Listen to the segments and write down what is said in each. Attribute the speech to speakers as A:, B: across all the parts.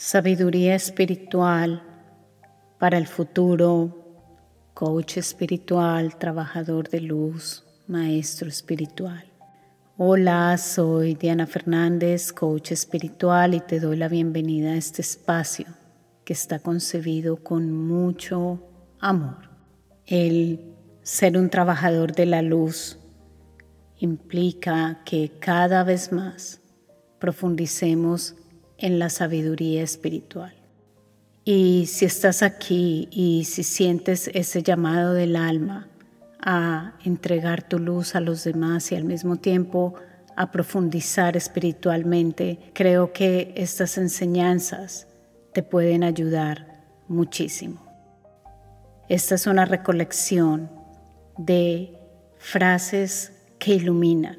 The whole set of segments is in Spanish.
A: sabiduría espiritual para el futuro, coach espiritual, trabajador de luz, maestro espiritual. Hola, soy Diana Fernández, coach espiritual y te doy la bienvenida a este espacio que está concebido con mucho amor. El ser un trabajador de la luz implica que cada vez más profundicemos en la sabiduría espiritual. Y si estás aquí y si sientes ese llamado del alma a entregar tu luz a los demás y al mismo tiempo a profundizar espiritualmente, creo que estas enseñanzas te pueden ayudar muchísimo. Esta es una recolección de frases que iluminan.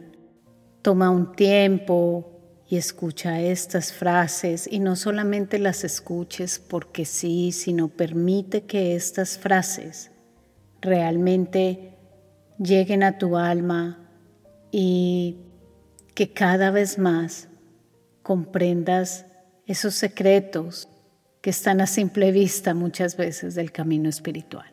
A: Toma un tiempo, y escucha estas frases y no solamente las escuches porque sí, sino permite que estas frases realmente lleguen a tu alma y que cada vez más comprendas esos secretos que están a simple vista muchas veces del camino espiritual.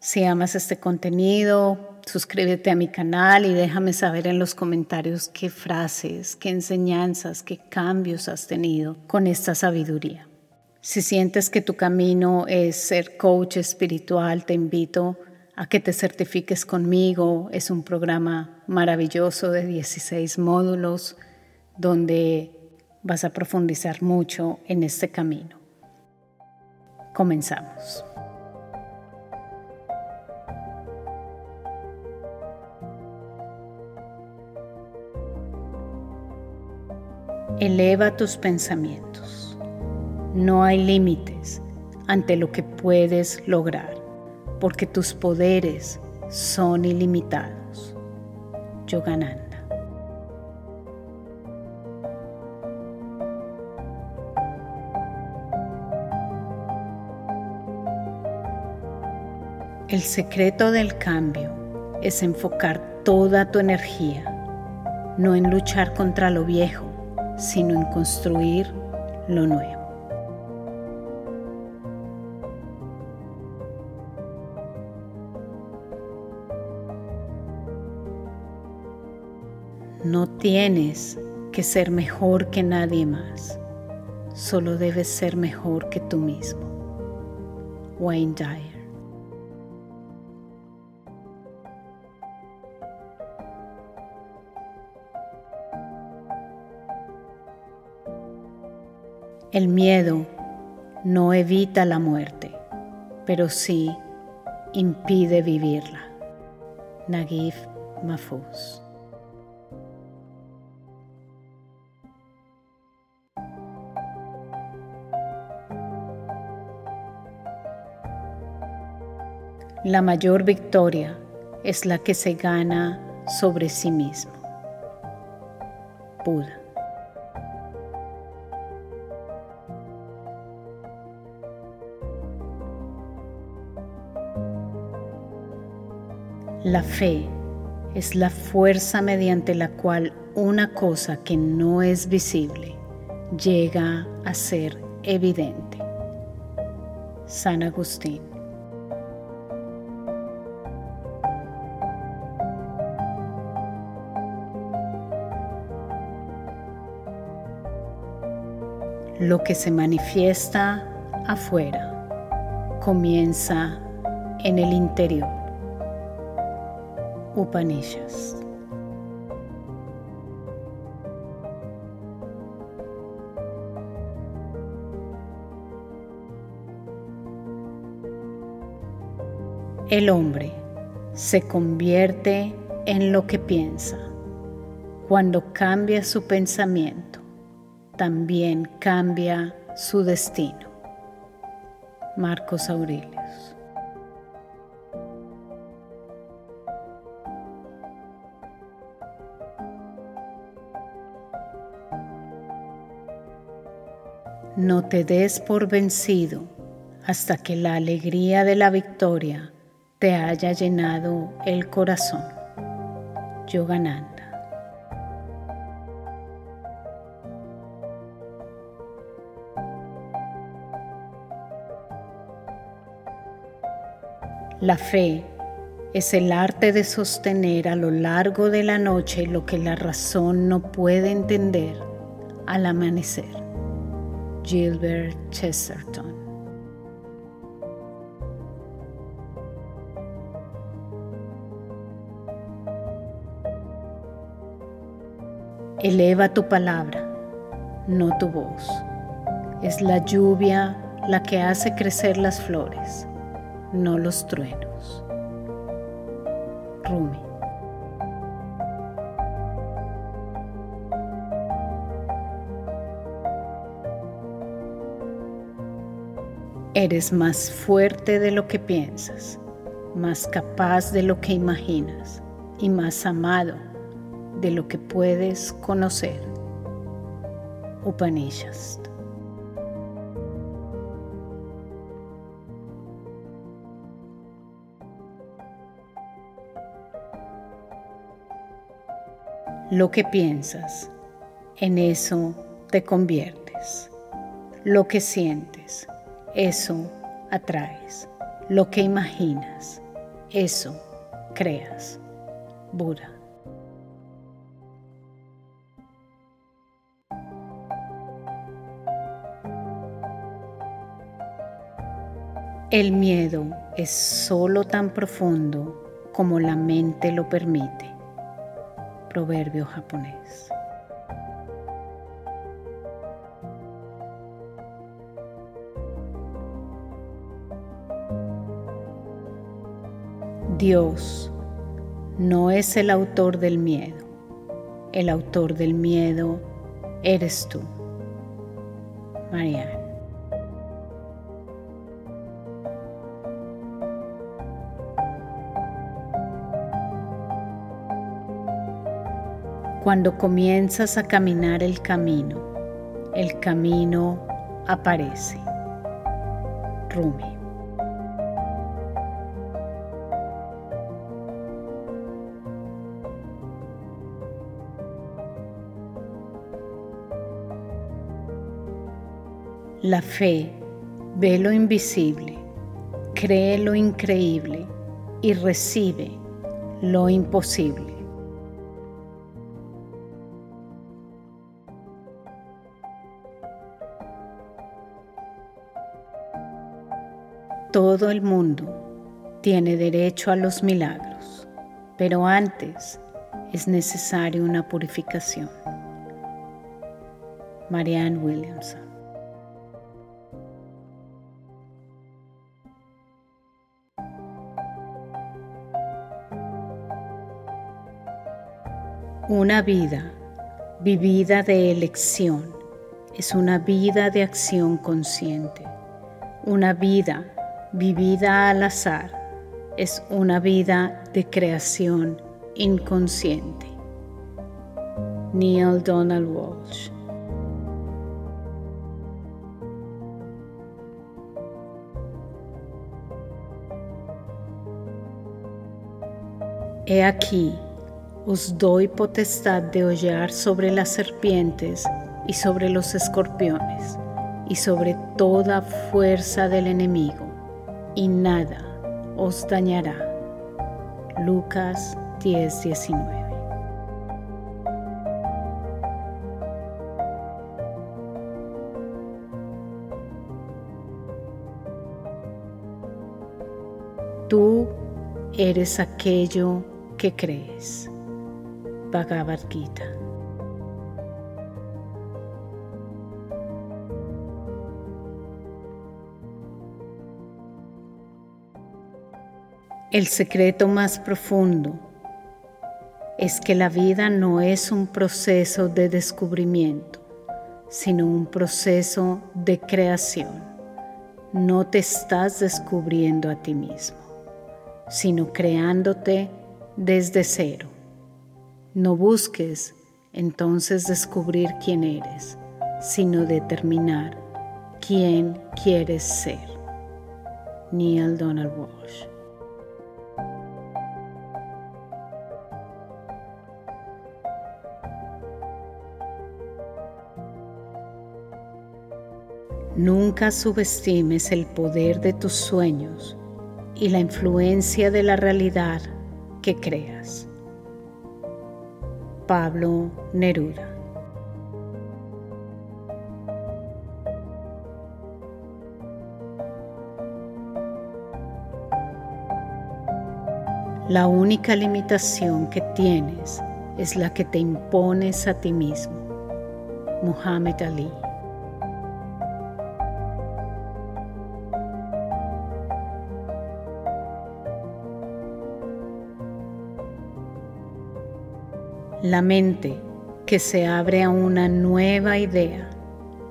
A: Si amas este contenido, suscríbete a mi canal y déjame saber en los comentarios qué frases, qué enseñanzas, qué cambios has tenido con esta sabiduría. Si sientes que tu camino es ser coach espiritual, te invito a que te certifiques conmigo. Es un programa maravilloso de 16 módulos donde vas a profundizar mucho en este camino. Comenzamos. Eleva tus pensamientos. No hay límites ante lo que puedes lograr, porque tus poderes son ilimitados. Yogananda. El secreto del cambio es enfocar toda tu energía, no en luchar contra lo viejo, sino en construir lo nuevo. No tienes que ser mejor que nadie más, solo debes ser mejor que tú mismo. Wayne Dyer El miedo no evita la muerte, pero sí impide vivirla. Naguib Mahfouz. La mayor victoria es la que se gana sobre sí mismo. Buda. La fe es la fuerza mediante la cual una cosa que no es visible llega a ser evidente. San Agustín. Lo que se manifiesta afuera comienza en el interior. Upanishads. El hombre se convierte en lo que piensa. Cuando cambia su pensamiento, también cambia su destino. Marcos Aurelius. No te des por vencido hasta que la alegría de la victoria te haya llenado el corazón. Yogananda. La fe es el arte de sostener a lo largo de la noche lo que la razón no puede entender al amanecer. Gilbert Chesterton Eleva tu palabra, no tu voz. Es la lluvia la que hace crecer las flores, no los truenos. Rumi. Eres más fuerte de lo que piensas, más capaz de lo que imaginas y más amado de lo que puedes conocer. Upanishads. Lo que piensas, en eso te conviertes. Lo que sientes, eso atraes. Lo que imaginas, eso creas. Buda. El miedo es solo tan profundo como la mente lo permite. Proverbio japonés. Dios no es el autor del miedo. El autor del miedo eres tú. Mariana. Cuando comienzas a caminar el camino, el camino aparece. Rumi. La fe ve lo invisible, cree lo increíble y recibe lo imposible. Todo el mundo tiene derecho a los milagros, pero antes es necesaria una purificación. Marianne Williamson Una vida vivida de elección. Es una vida de acción consciente, una vida vivida al azar es una vida de creación inconsciente. Neil Donald Walsh. He aquí, os doy potestad de hollar sobre las serpientes y sobre los escorpiones y sobre toda fuerza del enemigo y nada os dañará. Lucas 10:19 Tú eres aquello que crees. Bhagavad. El secreto más profundo es que la vida no es un proceso de descubrimiento, sino un proceso de creación. No te estás descubriendo a ti mismo, sino creándote desde cero. No busques entonces descubrir quién eres, sino determinar quién quieres ser. Neil Donald Walsh Nunca subestimes el poder de tus sueños y la influencia de la realidad que creas. Pablo Neruda La única limitación que tienes es la que te impones a ti mismo. Muhammad Ali La mente que se abre a una nueva idea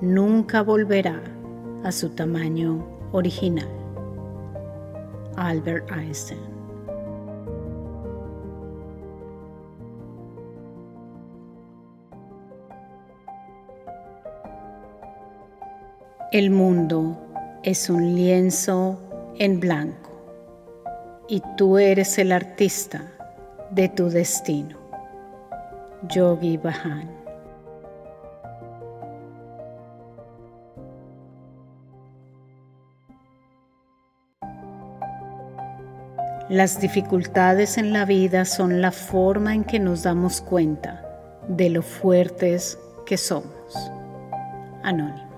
A: nunca volverá a su tamaño original. Albert Einstein El mundo es un lienzo en blanco y tú eres el artista de tu destino. Yogi Bahan. Las dificultades en la vida son la forma en que nos damos cuenta de lo fuertes que somos. Anónimo.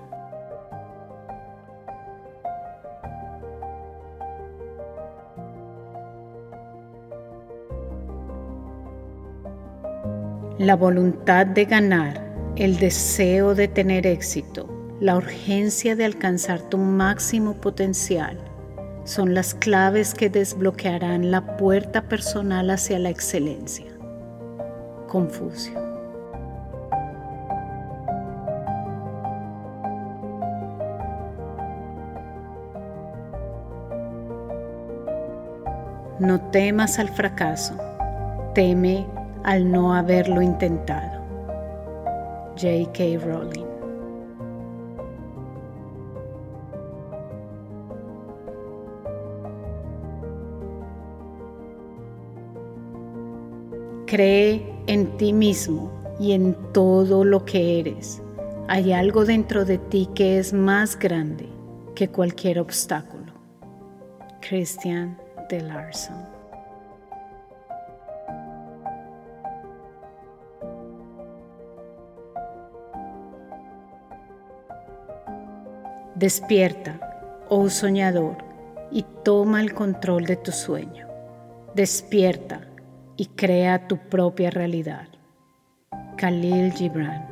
A: La voluntad de ganar, el deseo de tener éxito, la urgencia de alcanzar tu máximo potencial son las claves que desbloquearán la puerta personal hacia la excelencia. Confucio. No temas al fracaso, teme al no haberlo intentado. J.K. Rowling Cree en ti mismo y en todo lo que eres. Hay algo dentro de ti que es más grande que cualquier obstáculo. Christian de Larson Despierta, oh soñador, y toma el control de tu sueño. Despierta y crea tu propia realidad. Khalil Gibran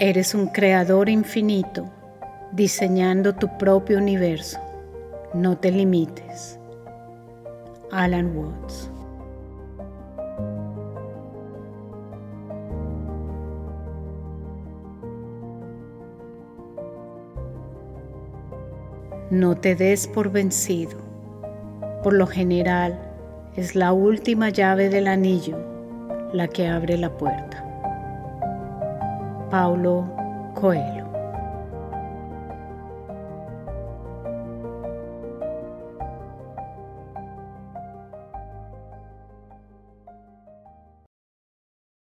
A: Eres un creador infinito, diseñando tu propio universo. No te limites. Alan Watts No te des por vencido. Por lo general, es la última llave del anillo la que abre la puerta. Paulo Coelho